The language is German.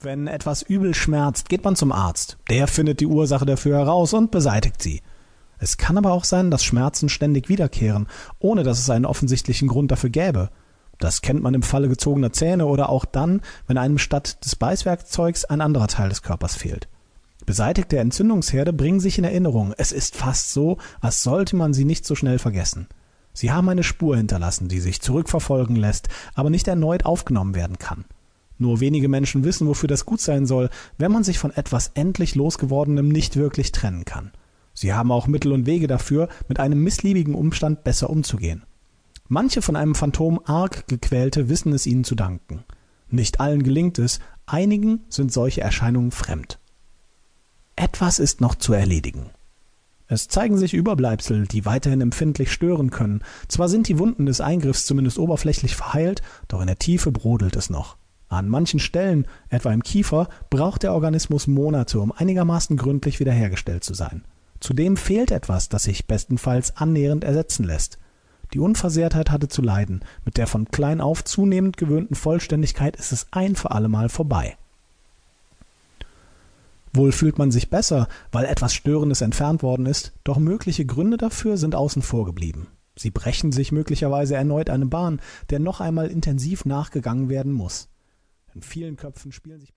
Wenn etwas übel schmerzt, geht man zum Arzt. Der findet die Ursache dafür heraus und beseitigt sie. Es kann aber auch sein, dass Schmerzen ständig wiederkehren, ohne dass es einen offensichtlichen Grund dafür gäbe. Das kennt man im Falle gezogener Zähne oder auch dann, wenn einem statt des Beißwerkzeugs ein anderer Teil des Körpers fehlt. Beseitigte Entzündungsherde bringen sich in Erinnerung. Es ist fast so, als sollte man sie nicht so schnell vergessen. Sie haben eine Spur hinterlassen, die sich zurückverfolgen lässt, aber nicht erneut aufgenommen werden kann. Nur wenige Menschen wissen, wofür das gut sein soll, wenn man sich von etwas endlich losgewordenem nicht wirklich trennen kann. Sie haben auch Mittel und Wege dafür, mit einem missliebigen Umstand besser umzugehen. Manche von einem Phantom arg gequälte wissen es ihnen zu danken. Nicht allen gelingt es, einigen sind solche Erscheinungen fremd. Etwas ist noch zu erledigen. Es zeigen sich Überbleibsel, die weiterhin empfindlich stören können. Zwar sind die Wunden des Eingriffs zumindest oberflächlich verheilt, doch in der Tiefe brodelt es noch. An manchen Stellen, etwa im Kiefer, braucht der Organismus Monate, um einigermaßen gründlich wiederhergestellt zu sein. Zudem fehlt etwas, das sich bestenfalls annähernd ersetzen lässt. Die Unversehrtheit hatte zu leiden, mit der von klein auf zunehmend gewöhnten Vollständigkeit ist es ein für allemal vorbei. Wohl fühlt man sich besser, weil etwas Störendes entfernt worden ist, doch mögliche Gründe dafür sind außen vor geblieben. Sie brechen sich möglicherweise erneut eine Bahn, der noch einmal intensiv nachgegangen werden muss. In vielen Köpfen spielen sich